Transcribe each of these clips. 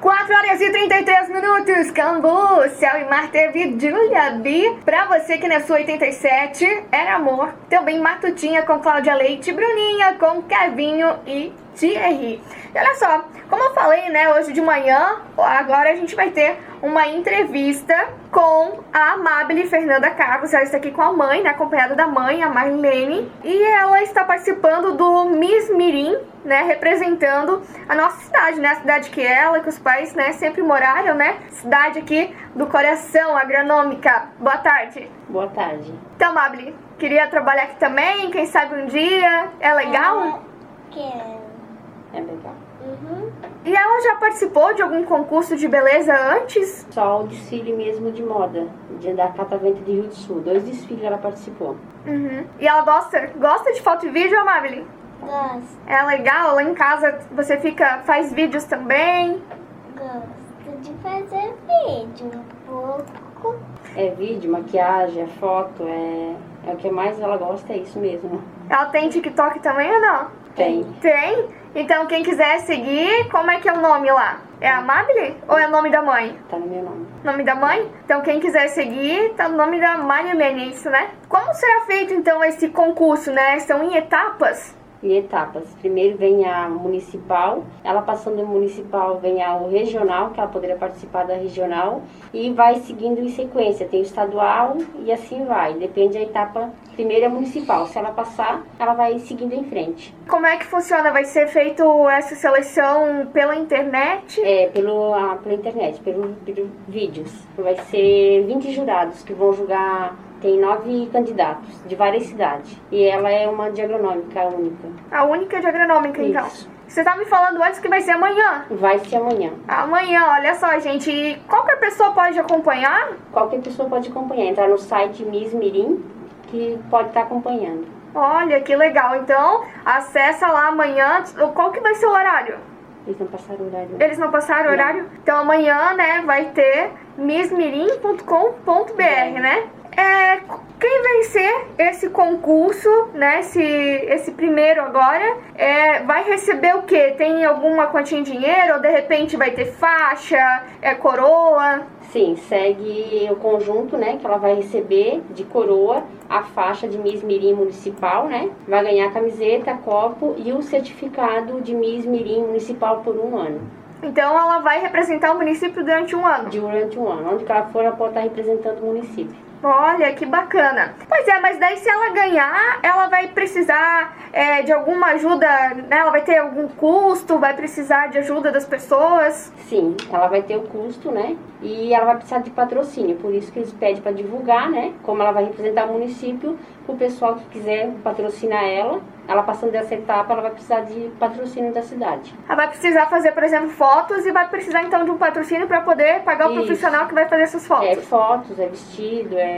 4 horas e 33 minutos, Cambu, Céu e Mar teve Julia B. Pra você que na sua 87 era amor. Também Matutinha com Cláudia Leite, Bruninha com Kevinho e Thierry. E olha só, como eu falei, né, hoje de manhã, agora a gente vai ter uma entrevista com a Amabile Fernanda Carlos. Ela está aqui com a mãe, né, acompanhada da mãe, a Marlene. E ela está participando do Miss Mirim, né, representando a nossa cidade, né, a cidade que ela, que os pais, né, sempre moraram, né, cidade aqui do coração, agronômica. Boa tarde. Boa tarde. Então, Amabile, queria trabalhar aqui também, quem sabe um dia. É legal? Quero. É legal. Uhum. E ela já participou de algum concurso de beleza antes? Só o desfile mesmo de moda, de, da Catavento de Rio do Sul. Dois desfiles ela participou. Uhum. E ela gosta, gosta de foto e vídeo, Amabile? Gosto. É legal, lá em casa você fica, faz vídeos também. Gosto de fazer vídeo um pouco. É vídeo, maquiagem, é foto, é, é o que mais ela gosta, é isso mesmo. Ela tem TikTok também ou não? Tem. Tem? Então quem quiser seguir, como é que é o nome lá? É Amabile ou é o nome da mãe? Tá no meu nome. Nome da mãe? Então quem quiser seguir, tá no nome da Marilene, é isso, né? Como será feito então esse concurso, né? São em etapas? Em etapas. Primeiro vem a municipal, ela passando do municipal vem ao regional, que ela poderia participar da regional, e vai seguindo em sequência. Tem o estadual e assim vai. Depende da etapa. Primeiro é municipal. Se ela passar, ela vai seguindo em frente. Como é que funciona? Vai ser feito essa seleção pela internet? É, pelo, a, pela internet, pelo, pelo vídeos. Vai ser 20 jurados que vão julgar. Tem nove candidatos de várias cidades. E ela é uma de agronômica única. A única de agronômica, então. Isso. Você tá me falando antes que vai ser amanhã. Vai ser amanhã. Amanhã, olha só, gente. E qualquer pessoa pode acompanhar? Qualquer pessoa pode acompanhar. Entrar no site Miss Mirim, que pode estar acompanhando. Olha, que legal. Então, acessa lá amanhã. Qual que vai ser o horário? Eles não passaram o horário. Eles não passaram o Não. horário? Então amanhã, né, vai ter missmirim.com.br, né? É, quem vencer esse concurso, né, esse, esse primeiro agora, é, vai receber o quê? Tem alguma quantia em dinheiro? Ou de repente vai ter faixa, é coroa? Sim, segue o conjunto, né, que ela vai receber de coroa a faixa de Miss Mirim Municipal, né? Vai ganhar a camiseta, copo e o certificado de Miss Mirim Municipal por um ano. Então ela vai representar o município durante um ano. Durante um ano. Onde que ela for, ela pode estar representando o município. Olha, que bacana. Pois é, mas daí se ela ganhar, ela vai precisar é, de alguma ajuda, né? Ela vai ter algum custo, vai precisar de ajuda das pessoas. Sim, ela vai ter o custo, né? E ela vai precisar de patrocínio, por isso que eles pedem para divulgar, né? Como ela vai representar o município, o pessoal que quiser patrocinar ela, ela passando dessa etapa, ela vai precisar de patrocínio da cidade. Ela vai precisar fazer, por exemplo, fotos e vai precisar então de um patrocínio para poder pagar o Isso. profissional que vai fazer essas É fotos. fotos, é vestido, é.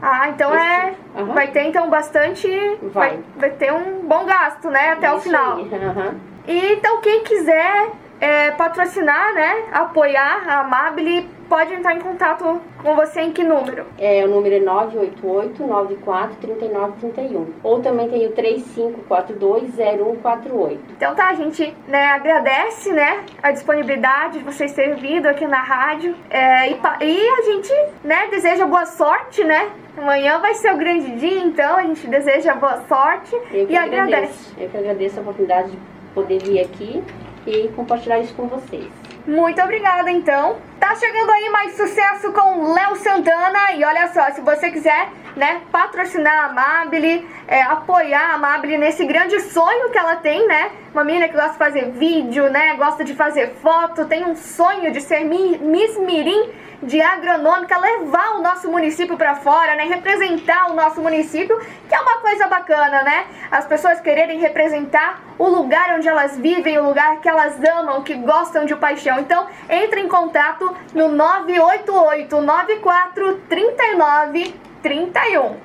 Ah, então é. Aham. Vai ter então bastante. Vai. vai ter um bom gasto, né? Até o isso final. aí, aham. E então quem quiser é, patrocinar, né? Apoiar a Amabile, pode entrar em contato com você em que número? É, o número é 988-94-3931. Ou também tem o 3542-0148. Então tá, a gente né, agradece né, a disponibilidade de vocês terem vindo aqui na rádio. É, e, e a gente né, deseja boa sorte, né? Amanhã vai ser o grande dia, então a gente deseja boa sorte Eu e agradece. agradeço. Eu que agradeço a oportunidade de poder vir aqui e compartilhar isso com vocês. Muito obrigada, então. Tá chegando aí mais sucesso com Léo Santana. E olha só, se você quiser, né, patrocinar a Amabile, é, apoiar a Amabile nesse grande sonho que ela tem, né? Uma menina que gosta de fazer vídeo, né? Gosta de fazer foto, tem um sonho de ser mi- Miss Mirim de agronômica, levar o nosso município para fora, né? Representar o nosso município, que é uma coisa bacana, né? As pessoas quererem representar o lugar onde elas vivem, o lugar que elas amam, que gostam de paixão. Então, entre em contato no 988 94 39 31.